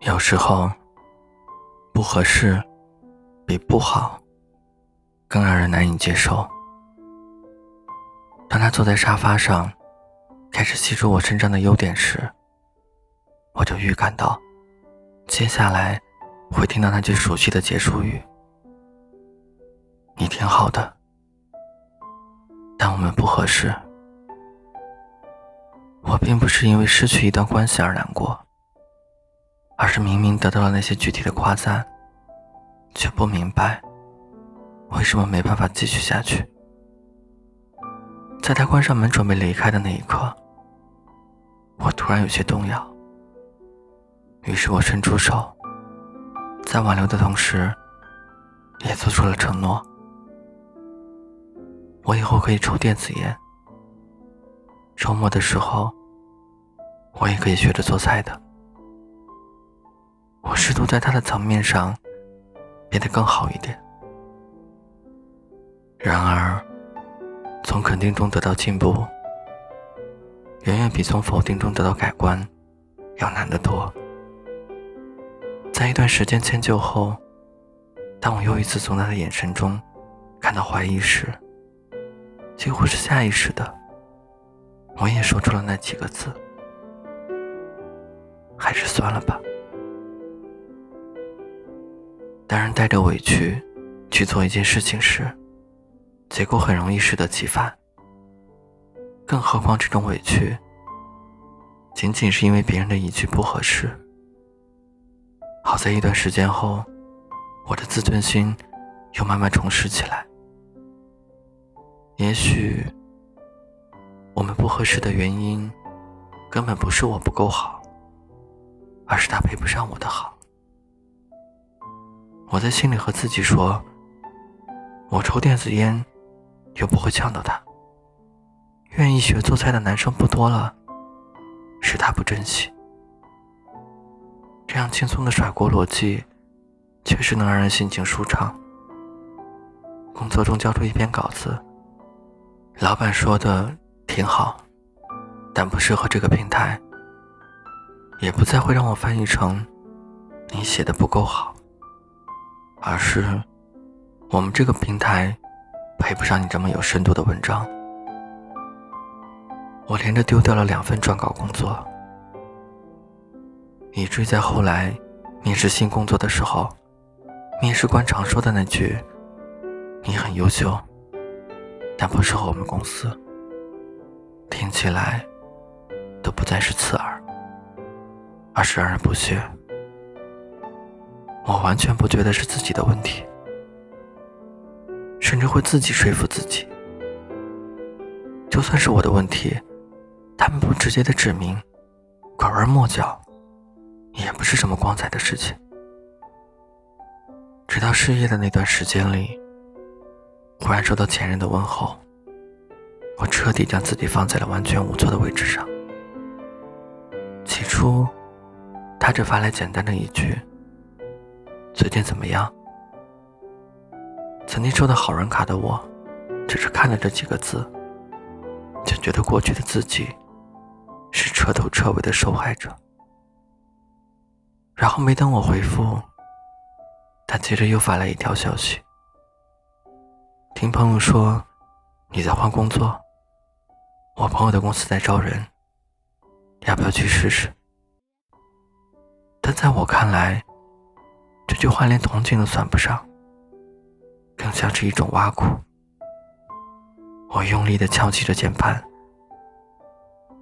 有时候，不合适比不好更让人难以接受。当他坐在沙发上，开始细数我身上的优点时，我就预感到，接下来会听到那句熟悉的结束语：“你挺好的，但我们不合适。”我并不是因为失去一段关系而难过。而是明明得到了那些具体的夸赞，却不明白为什么没办法继续下去。在他关上门准备离开的那一刻，我突然有些动摇。于是我伸出手，在挽留的同时，也做出了承诺：我以后可以抽电子烟，周末的时候，我也可以学着做菜的。我试图在他的层面上变得更好一点，然而，从肯定中得到进步，远远比从否定中得到改观要难得多。在一段时间迁就后，当我又一次从他的眼神中看到怀疑时，几乎是下意识的，我也说出了那几个字：“还是算了吧。”当人带着委屈去做一件事情时，结果很容易适得其反。更何况这种委屈，仅仅是因为别人的一句不合适。好在一段时间后，我的自尊心又慢慢重拾起来。也许，我们不合适的原因，根本不是我不够好，而是他配不上我的好。我在心里和自己说：“我抽电子烟，又不会呛到他。愿意学做菜的男生不多了，是他不珍惜。”这样轻松的甩锅逻辑，确实能让人心情舒畅。工作中交出一篇稿子，老板说的挺好，但不适合这个平台，也不再会让我翻译成“你写的不够好”。而是，我们这个平台配不上你这么有深度的文章。我连着丢掉了两份撰稿工作，以至于在后来面试新工作的时候，面试官常说的那句“你很优秀，但不适合我们公司”，听起来都不再是刺耳，而是让人不屑。我完全不觉得是自己的问题，甚至会自己说服自己，就算是我的问题，他们不直接的指明，拐弯抹角，也不是什么光彩的事情。直到失业的那段时间里，忽然收到前任的问候，我彻底将自己放在了完全无措的位置上。起初，他只发来简单的一句。最近怎么样？曾经收到好人卡的我，只是看了这几个字，就觉得过去的自己是彻头彻尾的受害者。然后没等我回复，他接着又发来一条消息：听朋友说你在换工作，我朋友的公司在招人，要不要去试试？但在我看来，句话连同情都算不上，更像是一种挖苦。我用力的敲击着键盘，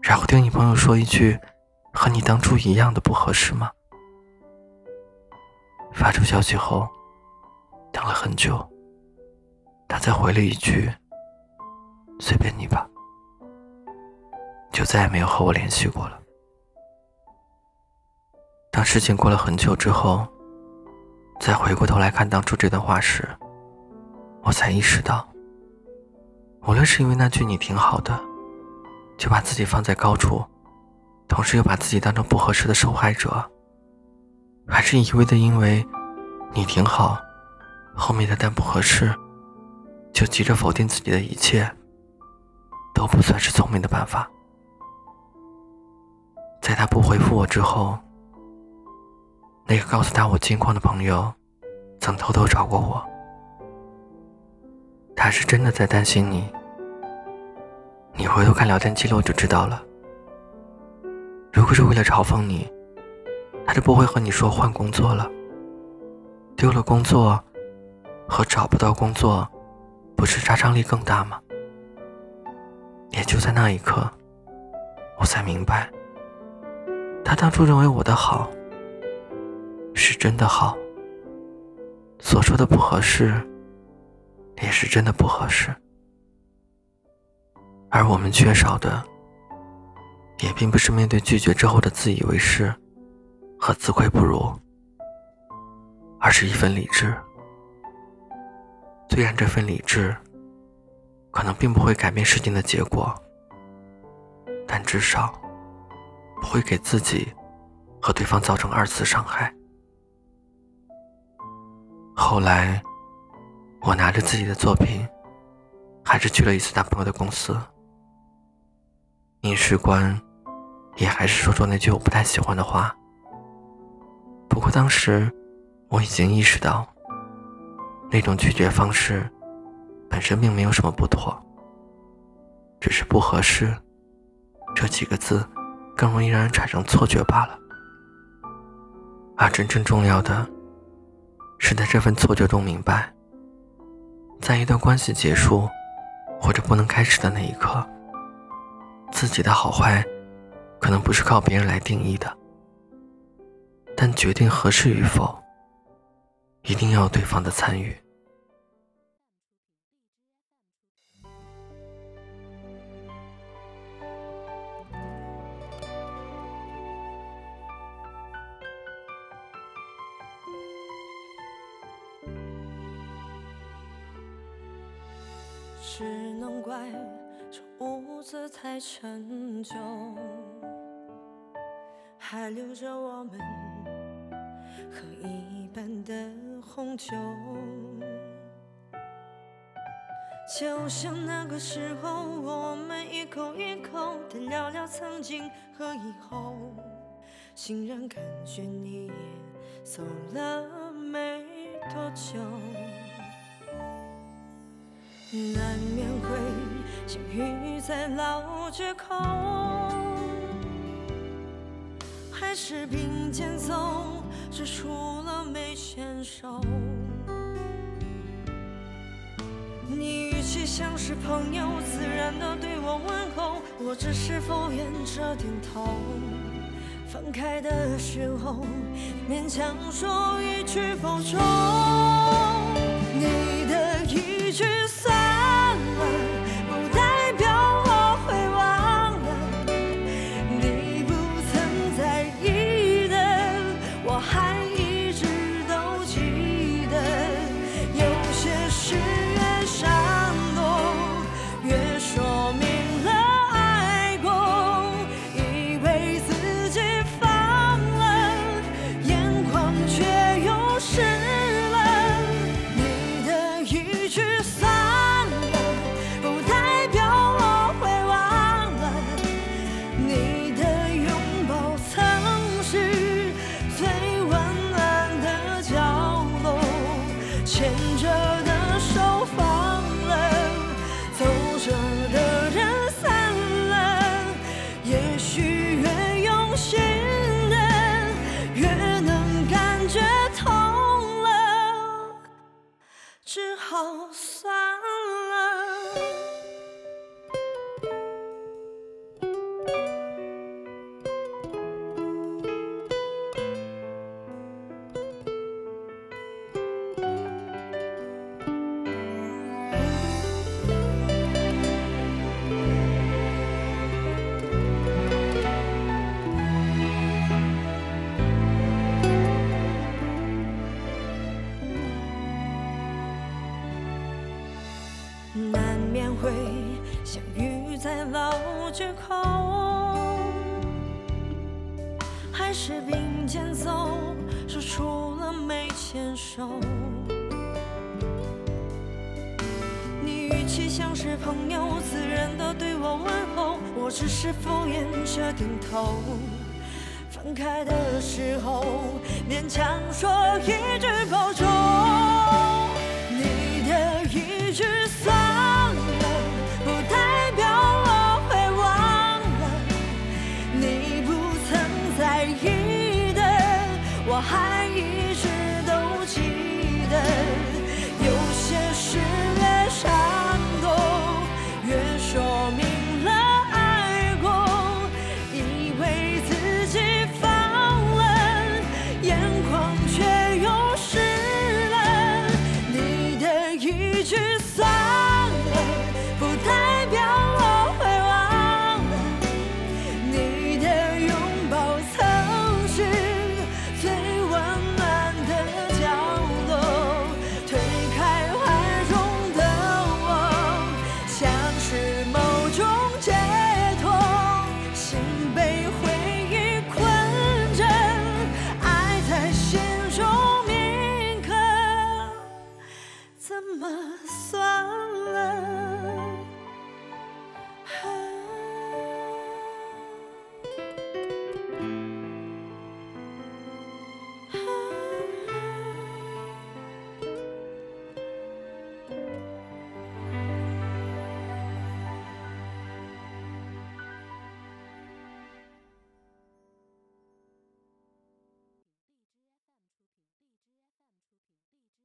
然后听你朋友说一句：“和你当初一样的不合适吗？”发出消息后，等了很久，他才回了一句：“随便你吧。”就再也没有和我联系过了。当事情过了很久之后。再回过头来看当初这段话时，我才意识到，无论是因为那句“你挺好的”，就把自己放在高处，同时又把自己当成不合适的受害者，还是一味的因为“你挺好”，后面的“但不合适”，就急着否定自己的一切，都不算是聪明的办法。在他不回复我之后，那个告诉他我近况的朋友，曾偷偷找过我。他是真的在担心你。你回头看聊天记录就知道了。如果是为了嘲讽你，他就不会和你说换工作了。丢了工作和找不到工作，不是杀伤力更大吗？也就在那一刻，我才明白，他当初认为我的好，真的好。所说的不合适，也是真的不合适。而我们缺少的，也并不是面对拒绝之后的自以为是和自愧不如，而是一份理智。虽然这份理智，可能并不会改变事情的结果，但至少不会给自己和对方造成二次伤害。后来，我拿着自己的作品，还是去了一次男朋友的公司。面试官也还是说出那句我不太喜欢的话。不过当时我已经意识到，那种拒绝方式本身并没有什么不妥，只是不合适这几个字更容易让人产生错觉罢了。而真正重要的，是在这份错觉中明白，在一段关系结束或者不能开始的那一刻。自己的好坏，可能不是靠别人来定义的，但决定合适与否，一定要对方的参与。只能怪。这屋子太陈旧，还留着我们喝一半的红酒。就像那个时候，我们一口一口的聊聊曾经和以后，竟然感觉你也走了没多久，难免会。相遇在老街口，还是并肩走，只除了没牵手。你语气像是朋友，自然的对我问候，我只是敷衍着点头。分开的时候，勉强说一句保重。你一句算了不带好酸。手。你语气像是朋友，自然的对我问候，我只是敷衍着点头。分开的时候，勉强说一句保重。你的一句